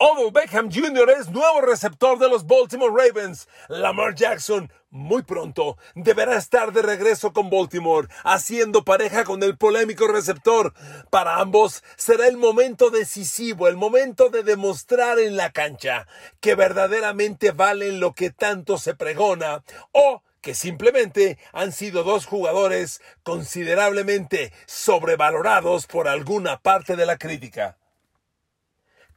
Odell Beckham Jr. es nuevo receptor de los Baltimore Ravens. Lamar Jackson muy pronto deberá estar de regreso con Baltimore, haciendo pareja con el polémico receptor. Para ambos será el momento decisivo, el momento de demostrar en la cancha que verdaderamente valen lo que tanto se pregona o que simplemente han sido dos jugadores considerablemente sobrevalorados por alguna parte de la crítica.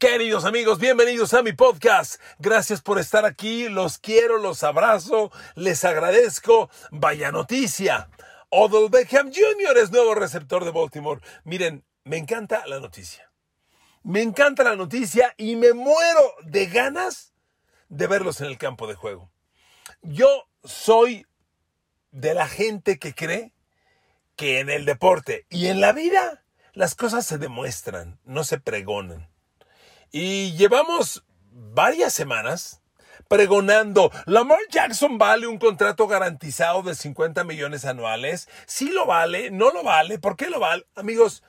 Queridos amigos, bienvenidos a mi podcast. Gracias por estar aquí. Los quiero, los abrazo, les agradezco. Vaya noticia. Odell Beckham Jr. es nuevo receptor de Baltimore. Miren, me encanta la noticia. Me encanta la noticia y me muero de ganas de verlos en el campo de juego. Yo soy de la gente que cree que en el deporte y en la vida las cosas se demuestran, no se pregonan. Y llevamos varias semanas pregonando, Lamar Jackson vale un contrato garantizado de 50 millones anuales. Sí lo vale, no lo vale, ¿por qué lo vale? Amigos,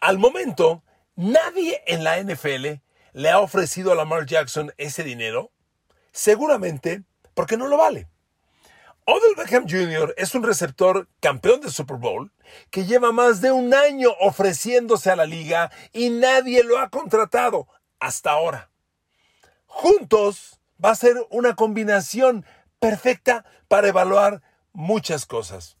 al momento, nadie en la NFL le ha ofrecido a Lamar Jackson ese dinero, seguramente porque no lo vale. Odell Beckham Jr. es un receptor campeón de Super Bowl que lleva más de un año ofreciéndose a la liga y nadie lo ha contratado hasta ahora. Juntos va a ser una combinación perfecta para evaluar muchas cosas.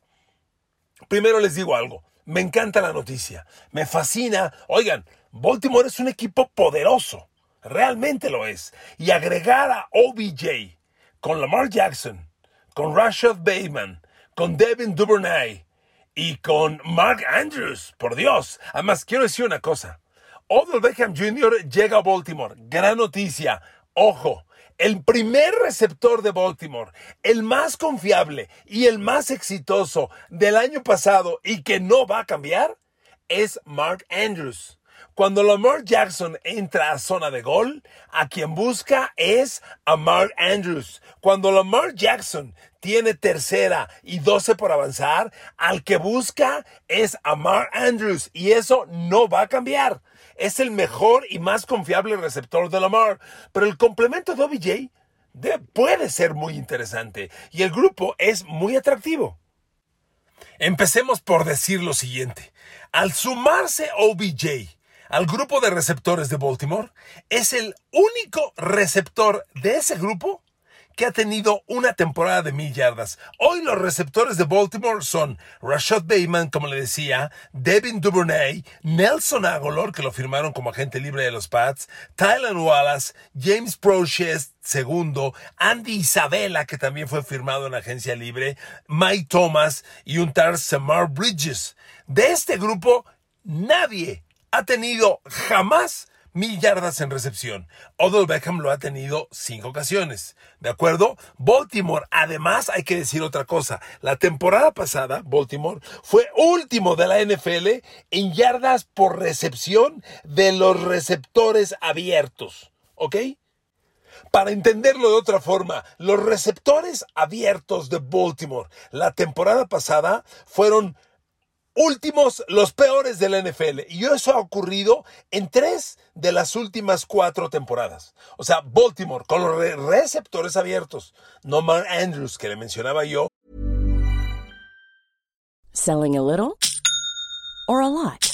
Primero les digo algo, me encanta la noticia, me fascina. Oigan, Baltimore es un equipo poderoso, realmente lo es. Y agregar a OBJ con Lamar Jackson, con Rashad Bateman, con Devin Duvernay y con Mark Andrews, por Dios. Además, quiero decir una cosa. Odell Beckham Jr. llega a Baltimore. Gran noticia. Ojo, el primer receptor de Baltimore, el más confiable y el más exitoso del año pasado y que no va a cambiar, es Mark Andrews. Cuando Lamar Jackson entra a zona de gol, a quien busca es a Mark Andrews. Cuando Lamar Jackson tiene tercera y 12 por avanzar, al que busca es a Mark Andrews. Y eso no va a cambiar. Es el mejor y más confiable receptor de Lamar. Pero el complemento de OBJ de- puede ser muy interesante. Y el grupo es muy atractivo. Empecemos por decir lo siguiente. Al sumarse OBJ al grupo de receptores de Baltimore, es el único receptor de ese grupo que ha tenido una temporada de mil yardas. Hoy los receptores de Baltimore son Rashad Bateman, como le decía, Devin Duvernay, Nelson Aguilar, que lo firmaron como agente libre de los Pats, Tylan Wallace, James Proches, segundo, Andy Isabella, que también fue firmado en agencia libre, Mike Thomas y un tal Samar Bridges. De este grupo, nadie ha tenido jamás mil yardas en recepción. Odell Beckham lo ha tenido cinco ocasiones. ¿De acuerdo? Baltimore, además, hay que decir otra cosa. La temporada pasada, Baltimore fue último de la NFL en yardas por recepción de los receptores abiertos. ¿Ok? Para entenderlo de otra forma, los receptores abiertos de Baltimore la temporada pasada fueron últimos, los peores de la NFL. Y eso ha ocurrido en tres de las últimas cuatro temporadas. O sea, Baltimore con los re- receptores abiertos. No Mark Andrews, que le mencionaba yo, Selling a little or a lot?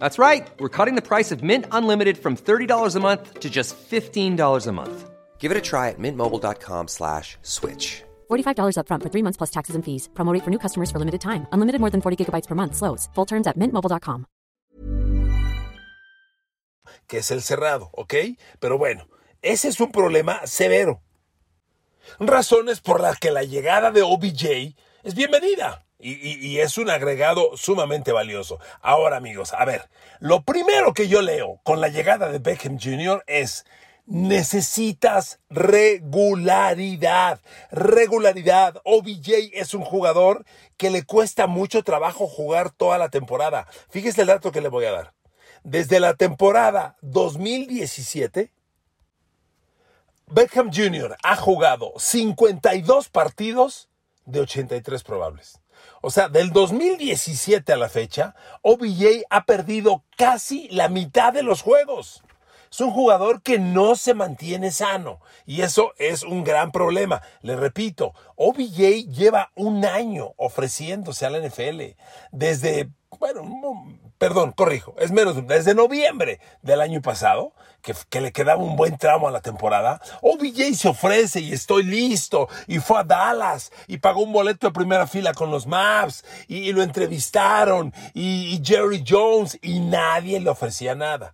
That's right. We're cutting the price of Mint Unlimited from $30 a month to just $15 a month. Give it a try at mintmobile.com slash switch. $45 upfront for three months plus taxes and fees. Promo rate for new customers for limited time. Unlimited more than 40 gigabytes per month. Slows. Full terms at mintmobile.com. que es el cerrado, ¿ok? Pero bueno, ese es un problema severo. Razones por las que la llegada de OBJ es bienvenida y, es un agregado sumamente valioso. Ahora, amigos, a ver, lo primero que yo leo con la llegada de Beckham Jr. es necesitas regularidad. Regularidad. OBJ es un jugador que le cuesta mucho trabajo jugar toda la temporada. Fíjese el dato que le voy a dar. Desde la temporada 2017, Beckham Jr. ha jugado 52 partidos de 83 probables. O sea, del 2017 a la fecha, OBJ ha perdido casi la mitad de los juegos. Es un jugador que no se mantiene sano y eso es un gran problema. Le repito, OBJ lleva un año ofreciéndose a la NFL desde, bueno, no, perdón, corrijo, es menos, desde noviembre del año pasado, que, le quedaba un buen tramo a la temporada. OBJ se ofrece y estoy listo y fue a Dallas y pagó un boleto de primera fila con los Mavs y, y lo entrevistaron y- y Jerry Jones y nadie le ofrecía nada.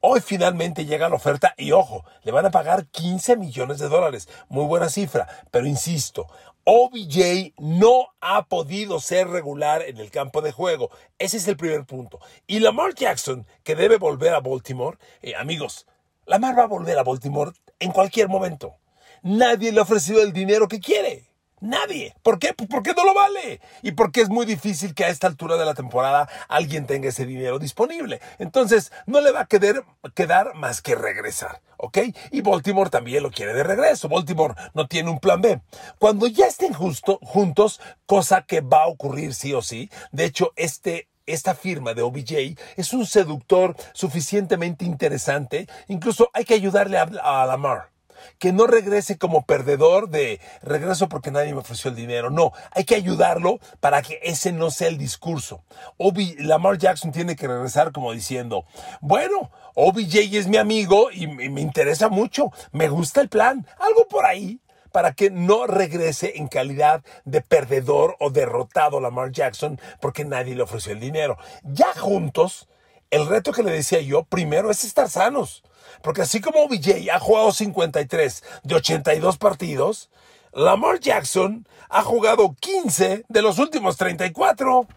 Hoy finalmente llega la oferta y ojo, le van a pagar 15 millones de dólares. Muy buena cifra, pero insisto, OBJ no ha podido ser regular en el campo de juego. Ese es el primer punto. Y Lamar Jackson, que debe volver a Baltimore, eh, amigos, Lamar va a volver a Baltimore en cualquier momento. Nadie le ha ofrecido el dinero que quiere. Nadie. ¿Por qué? Pues porque no lo vale. Y porque es muy difícil que a esta altura de la temporada alguien tenga ese dinero disponible. Entonces, no le va a quedar, más que regresar. ¿Ok? Y Baltimore también lo quiere de regreso. Baltimore no tiene un plan B. Cuando ya estén justo, juntos, cosa que va a ocurrir sí o sí. De hecho, este esta firma de OBJ es un seductor suficientemente interesante. Incluso hay que ayudarle a, a Lamar que no regrese como perdedor de regreso porque nadie me ofreció el dinero. No, hay que ayudarlo para que ese no sea el discurso. Obi, Lamar Jackson tiene que regresar como diciendo, bueno, OBJ es mi amigo y, y me interesa mucho, me gusta el plan, algo por ahí para que no regrese en calidad de perdedor o derrotado Lamar Jackson porque nadie le ofreció el dinero. Ya juntos, el reto que le decía yo primero es estar sanos. Porque así como OBJ ha jugado 53 de 82 partidos, Lamar Jackson ha jugado 15 de los últimos 34.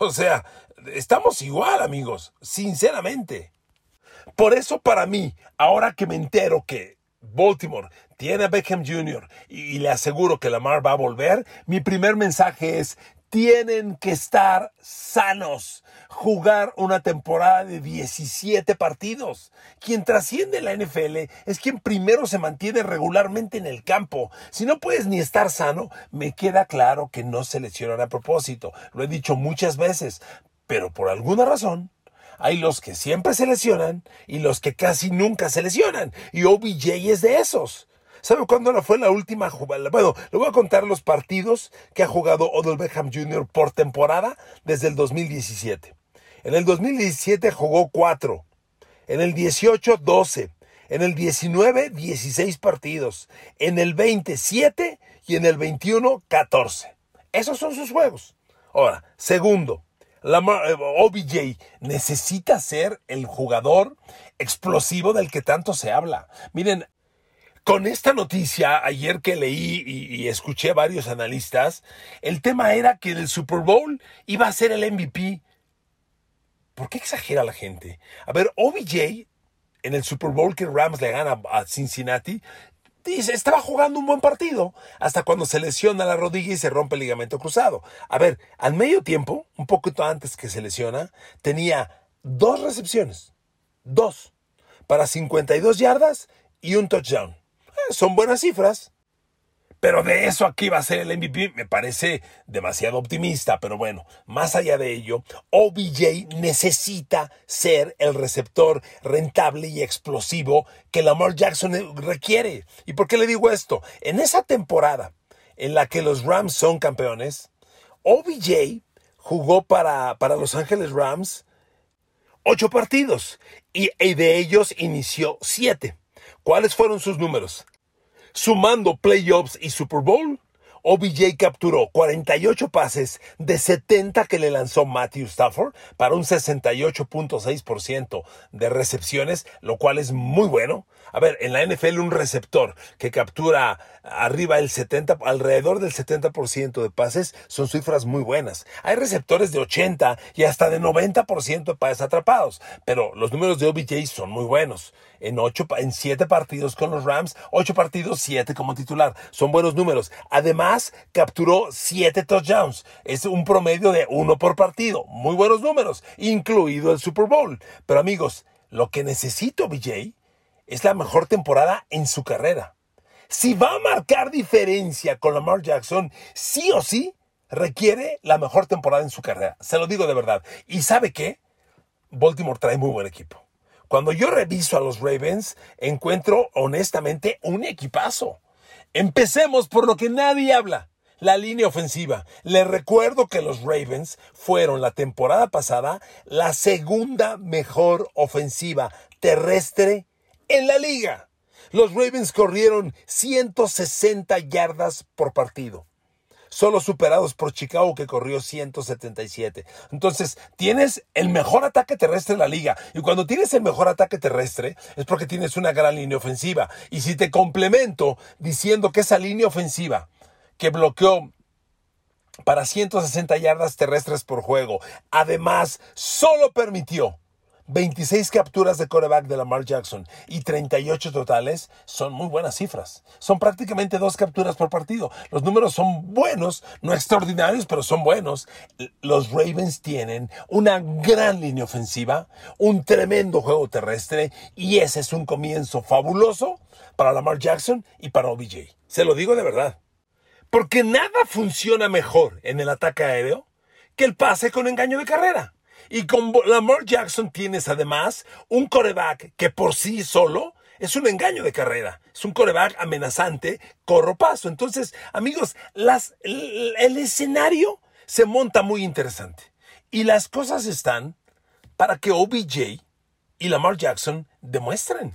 O sea, estamos igual, amigos, sinceramente. Por eso para mí, ahora que me entero que Baltimore tiene a Beckham Jr. y, le aseguro que Lamar va a volver, mi primer mensaje es, tienen que estar sanos. Jugar una temporada de 17 partidos. Quien trasciende en la NFL es quien primero se mantiene regularmente en el campo. Si no puedes ni estar sano, me queda claro que no se lesionan a propósito. Lo he dicho muchas veces. Pero por alguna razón, hay los que siempre se lesionan y los que casi nunca se lesionan. Y OBJ es de esos. ¿Sabe cuándo fue la última jugada? Bueno, le voy a contar los partidos que ha jugado Odell Beckham Jr. por temporada desde el 2017. En el 2017 jugó 4. En el 18, 12. En el 19, 16 partidos. En el 20, 7. Y en el 21, 14. Esos son sus juegos. Ahora, segundo, Lamar, eh, OBJ necesita ser el jugador explosivo del que tanto se habla. Miren, con esta noticia, ayer que leí y, escuché varios analistas, el tema era que el Super Bowl iba a ser el MVP. ¿Por qué exagera la gente? A ver, OBJ en el Super Bowl que Rams le gana a Cincinnati, dice, estaba jugando un buen partido hasta cuando se lesiona la rodilla y se rompe el ligamento cruzado. A ver, al medio tiempo, un poquito antes que se lesiona, tenía dos recepciones, dos, para 52 yardas y un touchdown. Son buenas cifras. Pero de eso aquí va a ser el MVP me parece demasiado optimista. Pero bueno, más allá de ello, OBJ necesita ser el receptor rentable y explosivo que Lamar Jackson requiere. ¿Y por qué le digo esto? En esa temporada en la que los Rams son campeones, OBJ jugó para, para Los Ángeles Rams ocho partidos y de ellos inició siete. ¿Cuáles fueron sus números? Sumando playoffs y Super Bowl, OBJ capturó 48 pases de 70 que le lanzó Matthew Stafford para un 68.6% de recepciones, lo cual es muy bueno. A ver, en la NFL un receptor que captura arriba el 70, alrededor del 70% de pases son cifras muy buenas. Hay receptores de 80 y hasta de 90% de pases atrapados, pero los números de OBJ son muy buenos. En ocho, en siete partidos con los Rams, ocho partidos, siete como titular. Son buenos números. Además, capturó siete touchdowns. Es un promedio de uno por partido. Muy buenos números, incluido el Super Bowl. Pero amigos, lo que necesito OBJ es la mejor temporada en su carrera. Si va a marcar diferencia con Lamar Jackson, sí o sí requiere la mejor temporada en su carrera. Se lo digo de verdad. ¿Y sabe qué? Baltimore trae muy buen equipo. Cuando yo reviso a los Ravens, encuentro honestamente un equipazo. Empecemos por lo que nadie habla. La línea ofensiva. Les recuerdo que los Ravens fueron la temporada pasada la segunda mejor ofensiva terrestre en la liga. Los Ravens corrieron 160 yardas por partido. Solo superados por Chicago que corrió 177. Entonces, tienes el mejor ataque terrestre en la liga. Y cuando tienes el mejor ataque terrestre es porque tienes una gran línea ofensiva. Y si te complemento diciendo que esa línea ofensiva que bloqueó para 160 yardas terrestres por juego, además solo permitió 26 capturas de coreback de Lamar Jackson y 38 totales son muy buenas cifras. Son prácticamente dos capturas por partido. Los números son buenos, no extraordinarios, pero son buenos. Los Ravens tienen una gran línea ofensiva, un tremendo juego terrestre y ese es un comienzo fabuloso para Lamar Jackson y para OBJ. Se lo digo de verdad. Porque nada funciona mejor en el ataque aéreo que el pase con engaño de carrera. Y con Lamar Jackson tienes además un coreback que por sí solo es un engaño de carrera. Es un coreback amenazante, corro paso. Entonces, amigos, el, el escenario se monta muy interesante. Y las cosas están para que OBJ y Lamar Jackson demuestren.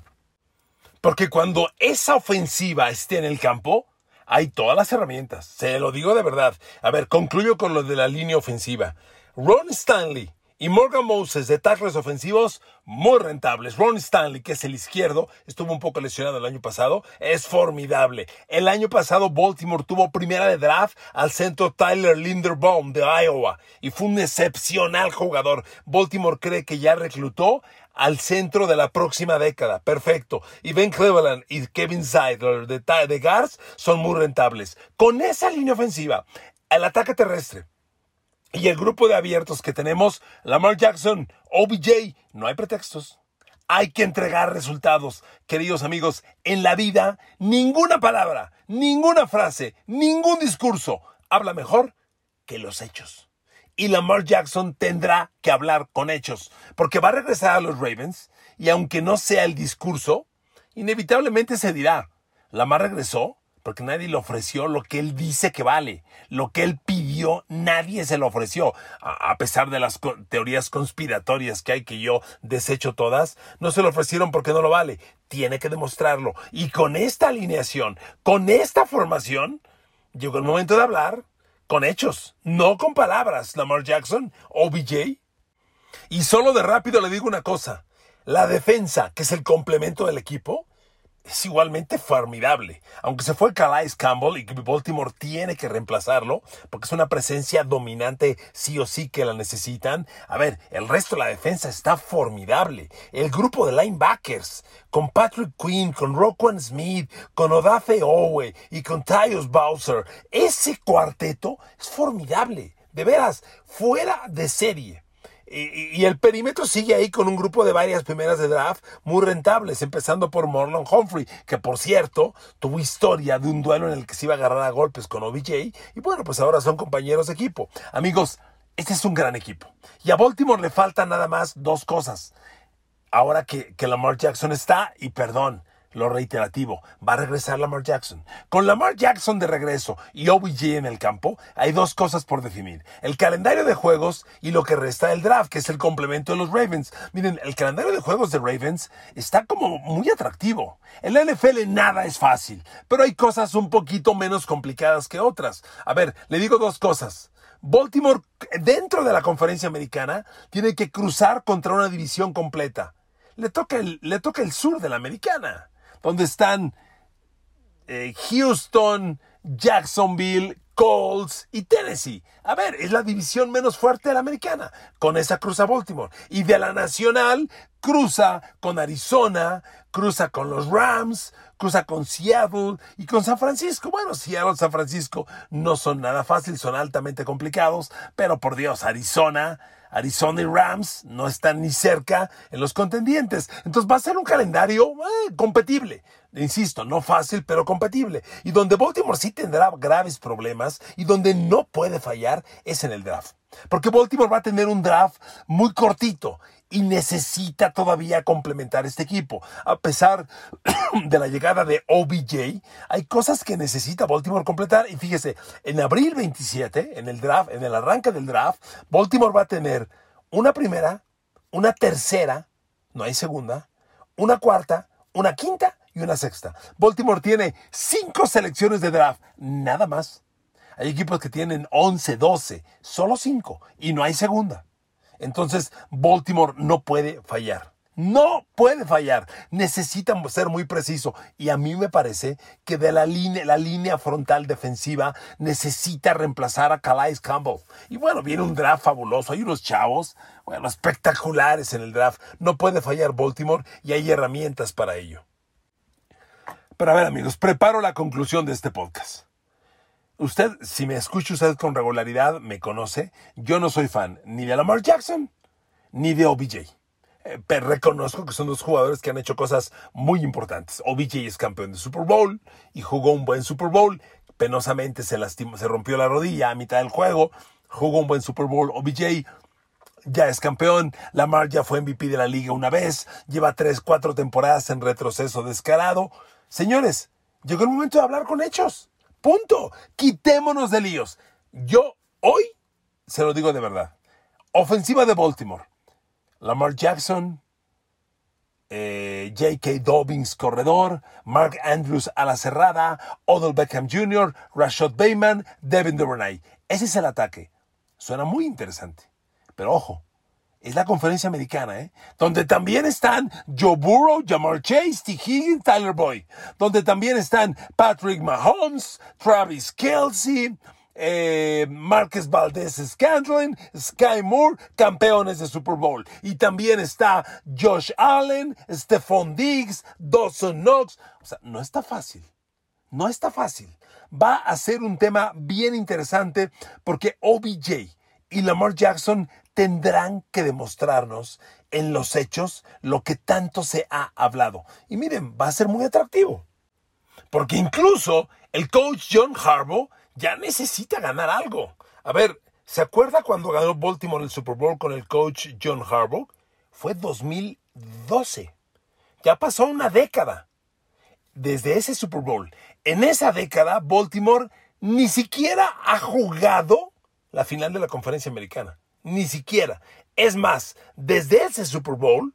Porque cuando esa ofensiva esté en el campo, hay todas las herramientas. Se lo digo de verdad. A ver, concluyo con lo de la línea ofensiva. Ron Stanley y Morgan Moses de tackles ofensivos muy rentables. Ron Stanley, que es el izquierdo, estuvo un poco lesionado el año pasado, es formidable. El año pasado Baltimore tuvo primera de draft al centro Tyler Linderbaum de Iowa y fue un excepcional jugador. Baltimore cree que ya reclutó al centro de la próxima década. Perfecto. Y Ben Cleveland y Kevin Seidler de, de Gars son muy rentables. Con esa línea ofensiva, el ataque terrestre, y el grupo de abiertos que tenemos, Lamar Jackson, OBJ, no hay pretextos. Hay que entregar resultados. Queridos amigos, en la vida, ninguna palabra, ninguna frase, ningún discurso habla mejor que los hechos. Y Lamar Jackson tendrá que hablar con hechos, porque va a regresar a los Ravens y aunque no sea el discurso, inevitablemente se dirá, Lamar regresó porque nadie le ofreció lo que él dice que vale. Lo que él pidió, nadie se lo ofreció. A, pesar de las teorías conspiratorias que hay, que yo desecho todas, no se lo ofrecieron porque no lo vale. Tiene que demostrarlo. Y con esta alineación, con esta formación, llegó el momento de hablar con hechos, no con palabras. Lamar Jackson, OBJ. Y solo de rápido le digo una cosa. La defensa, que es el complemento del equipo, es igualmente formidable. Aunque se fue Calais Campbell y Baltimore tiene que reemplazarlo, porque es una presencia dominante sí o sí que la necesitan. A ver, el resto de la defensa está formidable. El grupo de linebackers, con Patrick Quinn, con Roquan Smith, con Odafe Owe y con Tyus Bowser, ese cuarteto es formidable. De veras, fuera de serie Y, el perímetro sigue ahí con un grupo de varias primeras de draft muy rentables, empezando por Morlon Humphrey, que por cierto tuvo historia de un duelo en el que se iba a agarrar a golpes con OBJ. Y bueno, pues ahora son compañeros de equipo. Amigos, este es un gran equipo. Y a Baltimore le faltan nada más dos cosas. Ahora que, que Lamar Jackson está, y perdón, lo reiterativo, va a regresar Lamar Jackson. Con Lamar Jackson de regreso y OBJ en el campo, hay dos cosas por definir. El calendario de juegos y lo que resta del draft, que es el complemento de los Ravens. Miren, el calendario de juegos de Ravens está como muy atractivo. En la NFL nada es fácil, pero hay cosas un poquito menos complicadas que otras. A ver, le digo dos cosas. Baltimore, dentro de la conferencia americana, tiene que cruzar contra una división completa. Le toca el, le toca el sur de la americana donde están eh, Houston, Jacksonville, Colts y Tennessee. A ver, es la división menos fuerte de la americana. Con esa cruza Baltimore. Y de la nacional cruza con Arizona, cruza con los Rams, cruza con Seattle y con San Francisco. Bueno, Seattle y San Francisco no son nada fáciles, son altamente complicados, pero por Dios, Arizona Arizona y Rams no están ni cerca en los contendientes. Entonces va a ser un calendario eh, competible. Insisto, no fácil, pero compatible. Y donde Baltimore sí tendrá graves problemas y donde no puede fallar es en el draft. Porque Baltimore va a tener un draft muy cortito y necesita todavía complementar este equipo. A pesar de la llegada de OBJ, hay cosas que necesita Baltimore completar. Y fíjese, en abril 27, en el draft, en el arranque del draft, Baltimore va a tener una primera, una tercera, no hay segunda, una cuarta, una quinta y una sexta. Baltimore tiene cinco selecciones de draft, nada más. Hay equipos que tienen 11, 12, solo cinco y no hay segunda. Entonces, Baltimore no puede fallar. No puede fallar. Necesitan ser muy preciso. Y a mí me parece que de la línea, la línea frontal defensiva necesita reemplazar a Calais Campbell. Y bueno, viene un draft fabuloso. Hay unos chavos, bueno, espectaculares en el draft. No puede fallar Baltimore y hay herramientas para ello. Pero a ver, amigos, preparo la conclusión de este podcast. Usted, si me escucha usted con regularidad, me conoce. Yo no soy fan ni de Lamar Jackson ni de OBJ. Eh, pero reconozco que son dos jugadores que han hecho cosas muy importantes. OBJ es campeón de Super Bowl y jugó un buen Super Bowl. Penosamente se lastimó, se rompió la rodilla a mitad del juego. Jugó un buen Super Bowl. OBJ ya es campeón. Lamar ya fue MVP de la liga una vez. Lleva tres, cuatro temporadas en retroceso descarado. Señores, llegó el momento de hablar con hechos. Punto. Quitémonos de líos. Yo hoy se lo digo de verdad. Ofensiva de Baltimore. Lamar Jackson, eh, J.K. Dobbins, corredor, Mark Andrews a la cerrada, Odell Beckham Jr., Rashad Bateman, Devin Duvernay. Ese es el ataque. Suena muy interesante. Pero ojo, es la conferencia americana, ¿eh? Donde también están Joe Burrow, Jamar Chase, T. Higgins, Tyler Boyd. Donde también están Patrick Mahomes, Travis Kelsey, eh, Valdez Scantling, Sky Moore, campeones de Super Bowl. Y también está Josh Allen, Stephon Diggs, Dawson Knox. O sea, no está fácil. No está fácil. Va a ser un tema bien interesante porque OBJ y Lamar Jackson tendrán que demostrarnos en los hechos lo que tanto se ha hablado. Y miren, va a ser muy atractivo. Porque incluso el coach John Harbaugh ya necesita ganar algo. A ver, ¿se acuerda cuando ganó Baltimore el Super Bowl con el coach John Harbaugh? Fue 2012. Ya pasó una década desde ese Super Bowl. En esa década, Baltimore ni siquiera ha jugado la final de la conferencia americana. Ni siquiera. Es más, desde ese Super Bowl,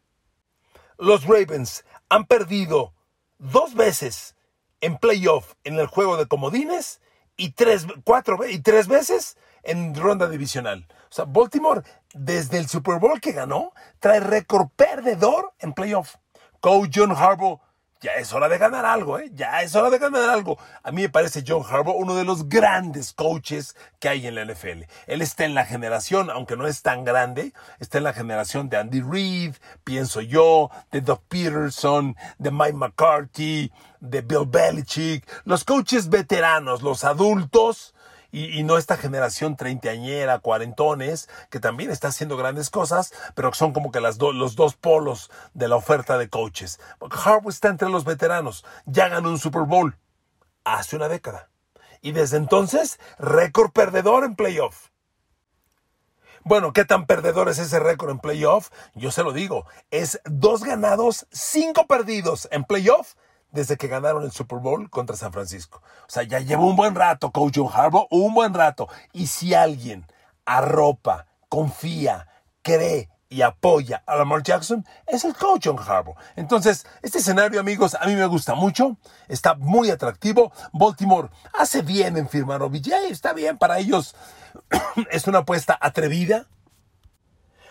los Ravens han perdido dos veces en playoff en el juego de comodines y tres, cuatro, y tres veces en ronda divisional. O sea, Baltimore, desde el Super Bowl que ganó, trae récord perdedor en playoff. Coach John Harbaugh ya es hora de ganar algo, ¿eh? Ya es hora de ganar algo. A mí me parece John Harbaugh uno de los grandes coaches que hay en la NFL. Él está en la generación, aunque no es tan grande, está en la generación de Andy Reid, pienso yo, de Doug Peterson, de Mike McCarthy, de Bill Belichick, los coaches veteranos, los adultos y, no esta generación treintañera, cuarentones, que también está haciendo grandes cosas, pero que son como que las los dos polos de la oferta de coaches. Harbaugh está entre los veteranos, ya ganó un Super Bowl hace una década. Y desde entonces, récord perdedor en playoff. Bueno, ¿qué tan perdedor es ese récord en playoff? Yo se lo digo, es dos ganados, cinco perdidos en playoff desde que ganaron el Super Bowl contra San Francisco. O sea, ya lleva un buen rato Coach John Harbaugh, un buen rato. Y si alguien arropa, confía, cree y apoya a Lamar Jackson, es el coach John Harbaugh. Entonces, este escenario, amigos, a mí me gusta mucho, está muy atractivo. Baltimore hace bien en firmar OBJ, está bien para ellos. es una apuesta atrevida,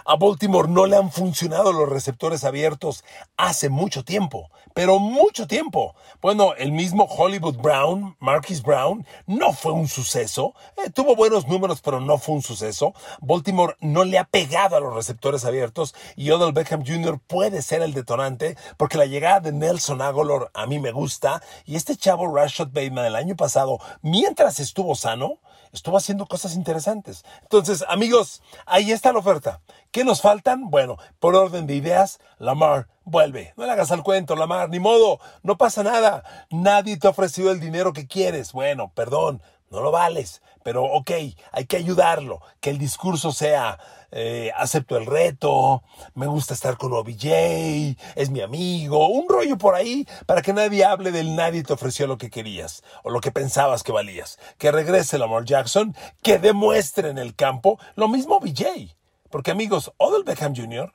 a Baltimore no le han funcionado los receptores abiertos hace mucho tiempo, pero mucho tiempo. Bueno, el mismo Hollywood Brown, Marquis Brown, no fue un suceso. Eh, tuvo buenos números, pero no fue un suceso. Baltimore no le ha pegado a los receptores abiertos y Odell Beckham Jr. puede ser el detonante porque la llegada de Nelson Aguilar a mí me gusta y este chavo Rashad Bateman el año pasado, mientras estuvo sano, estuvo haciendo cosas interesantes. Entonces, amigos, ahí está la oferta. ¿Qué nos faltan? Bueno, por orden de ideas, Lamar vuelve. No le hagas al cuento, Lamar, ni modo, no pasa nada. Nadie te ha ofrecido el dinero que quieres. Bueno, perdón, no lo vales, pero ok, hay que ayudarlo, que el discurso sea, eh, acepto el reto, me gusta estar con OBJ, es mi amigo, un rollo por ahí para que nadie hable del nadie te ofreció lo que querías o lo que pensabas que valías. Que regrese Lamar Jackson, que demuestre en el campo lo mismo OBJ. Porque amigos, Odell Beckham Jr.,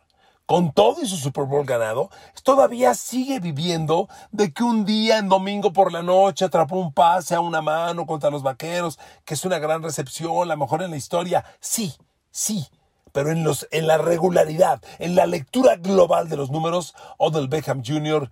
con todo y su Super Bowl ganado, todavía sigue viviendo de que un día en domingo por la noche atrapó un pase a una mano contra los vaqueros, que es una gran recepción, la mejor en la historia. Sí, sí, pero en, los, en la regularidad, en la lectura global de los números, Odell Beckham Jr.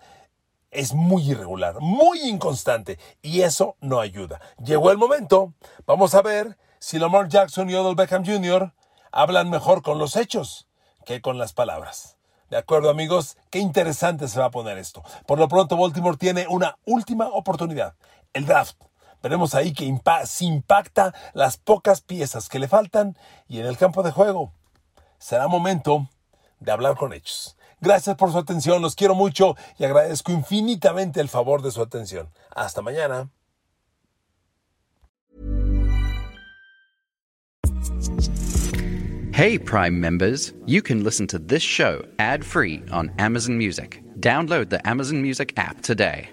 es muy irregular, muy inconstante, y eso no ayuda. Llegó el momento, vamos a ver si Lamar Jackson y Odell Beckham Jr. hablan mejor con los hechos que con las palabras. De acuerdo amigos, qué interesante se va a poner esto. Por lo pronto Baltimore tiene una última oportunidad, el draft. Veremos ahí que se impacta las pocas piezas que le faltan y en el campo de juego. Será momento de hablar con hechos. Gracias por su atención, los quiero mucho y agradezco infinitamente el favor de su atención. Hasta mañana. Hey, Prime members, you can listen to this show ad free on Amazon Music. Download the Amazon Music app today.